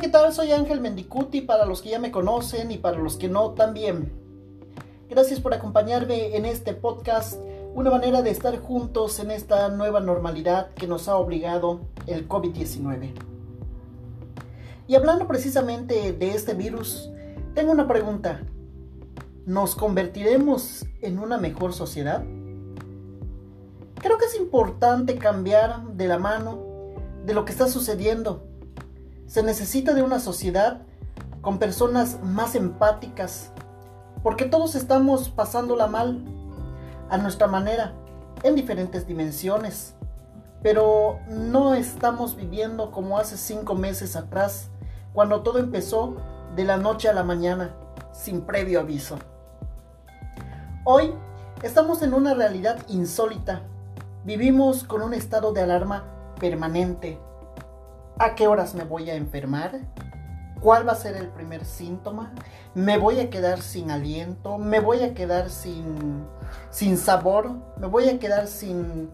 ¿qué tal? Soy Ángel Mendicuti para los que ya me conocen y para los que no también. Gracias por acompañarme en este podcast, una manera de estar juntos en esta nueva normalidad que nos ha obligado el COVID-19. Y hablando precisamente de este virus, tengo una pregunta. ¿Nos convertiremos en una mejor sociedad? Creo que es importante cambiar de la mano de lo que está sucediendo se necesita de una sociedad con personas más empáticas, porque todos estamos pasándola mal a nuestra manera, en diferentes dimensiones, pero no estamos viviendo como hace cinco meses atrás, cuando todo empezó de la noche a la mañana, sin previo aviso. Hoy estamos en una realidad insólita. Vivimos con un estado de alarma permanente ¿A qué horas me voy a enfermar? ¿Cuál va a ser el primer síntoma? ¿Me voy a quedar sin aliento? ¿Me voy a quedar sin, sin sabor? ¿Me voy a quedar sin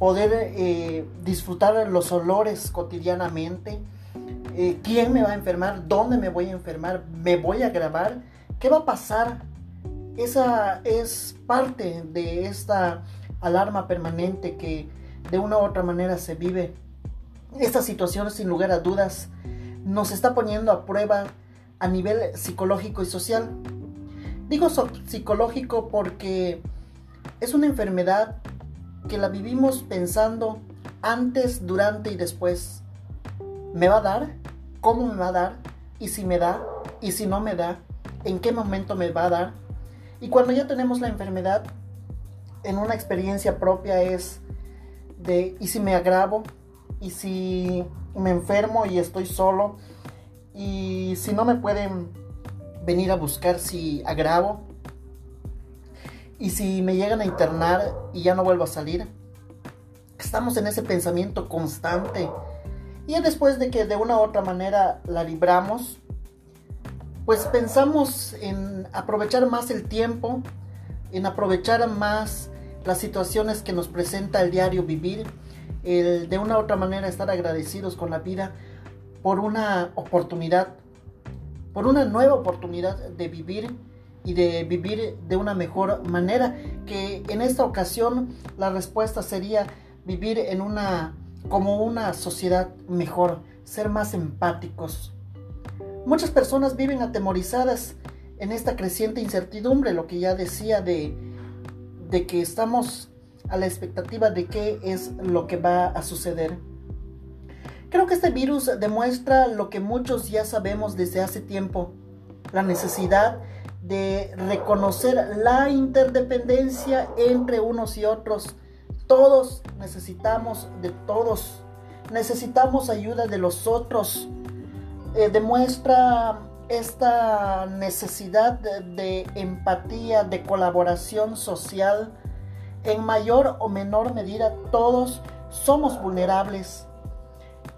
poder eh, disfrutar los olores cotidianamente? Eh, ¿Quién me va a enfermar? ¿Dónde me voy a enfermar? ¿Me voy a grabar? ¿Qué va a pasar? Esa es parte de esta alarma permanente que de una u otra manera se vive esta situación, sin lugar a dudas, nos está poniendo a prueba a nivel psicológico y social. Digo psicológico porque es una enfermedad que la vivimos pensando antes, durante y después. ¿Me va a dar? ¿Cómo me va a dar? ¿Y si me da? ¿Y si no me da? ¿En qué momento me va a dar? Y cuando ya tenemos la enfermedad, en una experiencia propia es de, ¿y si me agravo? Y si me enfermo y estoy solo y si no me pueden venir a buscar si agravo y si me llegan a internar y ya no vuelvo a salir. Estamos en ese pensamiento constante y después de que de una u otra manera la libramos, pues pensamos en aprovechar más el tiempo, en aprovechar más las situaciones que nos presenta el diario vivir de una u otra manera estar agradecidos con la vida por una oportunidad, por una nueva oportunidad de vivir y de vivir de una mejor manera, que en esta ocasión la respuesta sería vivir en una como una sociedad mejor, ser más empáticos. Muchas personas viven atemorizadas en esta creciente incertidumbre, lo que ya decía de, de que estamos a la expectativa de qué es lo que va a suceder. Creo que este virus demuestra lo que muchos ya sabemos desde hace tiempo, la necesidad de reconocer la interdependencia entre unos y otros. Todos necesitamos de todos, necesitamos ayuda de los otros. Eh, demuestra esta necesidad de empatía, de colaboración social, en mayor o menor medida todos somos vulnerables.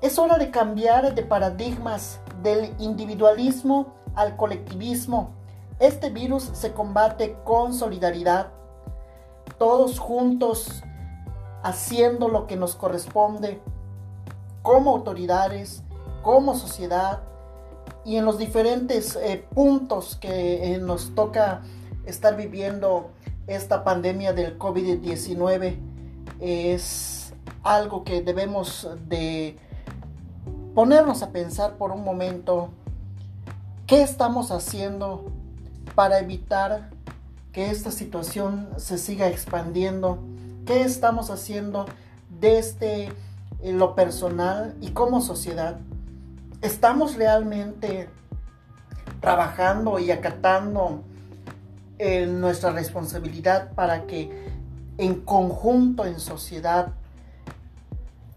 Es hora de cambiar de paradigmas del individualismo al colectivismo. Este virus se combate con solidaridad, todos juntos haciendo lo que nos corresponde como autoridades, como sociedad y en los diferentes eh, puntos que eh, nos toca estar viviendo esta pandemia del COVID-19 es algo que debemos de ponernos a pensar por un momento qué estamos haciendo para evitar que esta situación se siga expandiendo, qué estamos haciendo desde eh, lo personal y como sociedad. ¿Estamos realmente trabajando y acatando en nuestra responsabilidad para que en conjunto, en sociedad,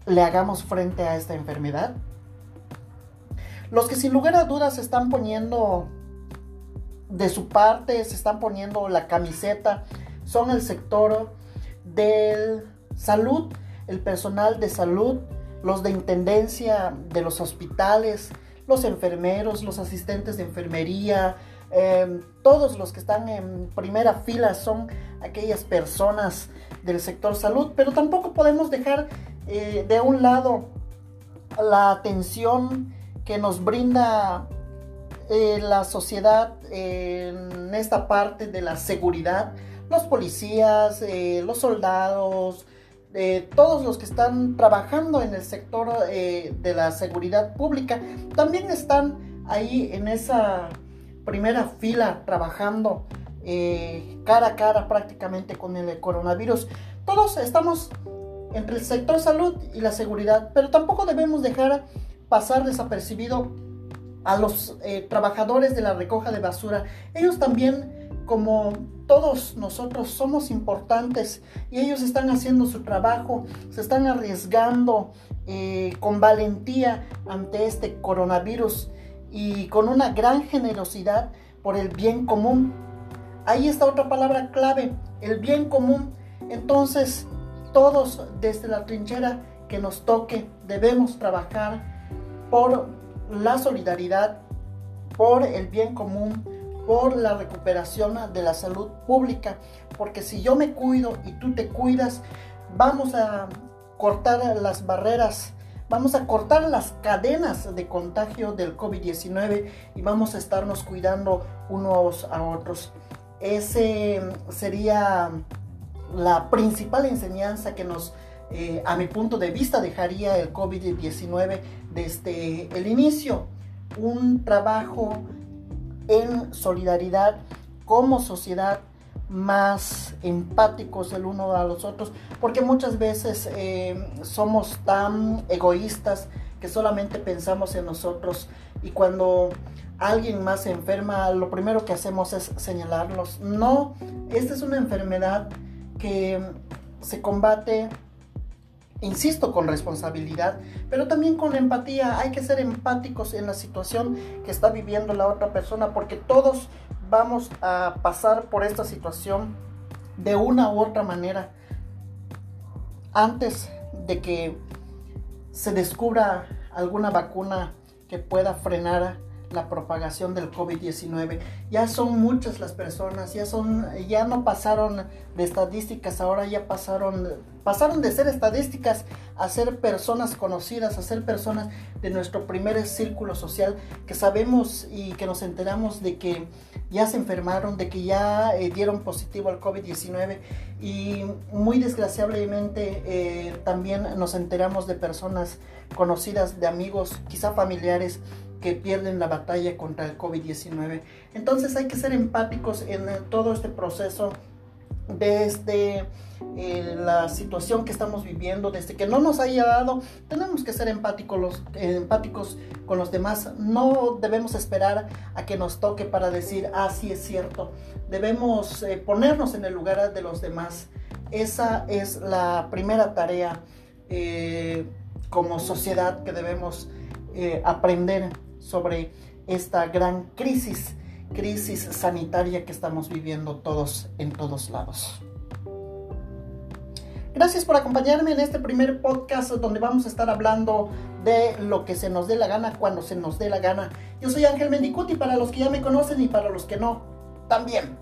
le hagamos frente a esta enfermedad? Los que sin lugar a dudas se están poniendo de su parte, se están poniendo la camiseta, son el sector del salud, el personal de salud, los de intendencia de los hospitales, los enfermeros, los asistentes de enfermería, Em, todos los que están en primera fila son aquellas personas del sector salud, pero tampoco podemos dejar eh, de un lado la atención que nos brinda eh, la sociedad en esta parte de la seguridad, los policías, eh, los soldados, todos los que están trabajando en el sector de la seguridad pública, también están ahí en esa primera fila trabajando cara a cara prácticamente con el coronavirus. Todos estamos entre el sector salud y la seguridad, pero tampoco debemos dejar pasar desapercibido a los eh, trabajadores de la recoja de basura. Ellos también, como todos nosotros, somos importantes y ellos están haciendo su trabajo, se están arriesgando eh, con valentía ante este coronavirus y con una gran generosidad por el bien común. Ahí está otra palabra clave, el bien común. Entonces, todos desde la trinchera que nos toque debemos trabajar por la solidaridad, por el bien común, por la recuperación de la salud pública. Porque si yo me cuido y tú te cuidas, vamos a cortar las barreras, vamos a cortar las cadenas de contagio del COVID-19 y vamos a estarnos cuidando unos a otros. Ese sería la principal enseñanza que nos, eh, a mi punto de vista, dejaría el COVID-19 desde el inicio. Un trabajo en solidaridad como sociedad más empáticos el uno a los otros, porque muchas veces eh, somos tan egoístas que solamente pensamos en nosotros y cuando alguien más se enferma, lo primero que hacemos es señalarlos. No, esta es una enfermedad que se combate, insisto, con responsabilidad, pero también con empatía. Hay que ser empáticos en la situación que está viviendo la otra persona, porque todos vamos a pasar por esta situación de una u otra manera antes de que se descubra alguna vacuna que pueda frenar la propagación del COVID-19. Ya son muchas las personas, ya son ya no pasaron de estadísticas, ahora ya pasaron pasaron de ser estadísticas a ser personas conocidas, a ser personas de nuestro primer círculo social que sabemos y que nos enteramos de que ya se enfermaron, de que ya eh, dieron positivo al COVID-19 y muy desgraciadamente eh, también nos enteramos de personas conocidas, de amigos, quizá familiares que pierden la batalla contra el COVID-19. Entonces hay que ser empáticos en todo este proceso desde eh, la situación que estamos viviendo, desde que no nos haya dado, tenemos que ser empáticos, los, empáticos con los demás. No debemos esperar a que nos toque para decir, ah, sí es cierto. Debemos eh, ponernos en el lugar de los demás. Esa es la primera tarea eh, como sociedad que debemos aprender sobre esta gran crisis, crisis sanitaria que estamos viviendo todos en todos lados. Gracias por acompañarme en este primer podcast donde vamos a estar hablando de lo que se nos dé la gana cuando se nos dé la gana. Yo soy Ángel Mendicuti para los que ya me conocen y para los que no, también.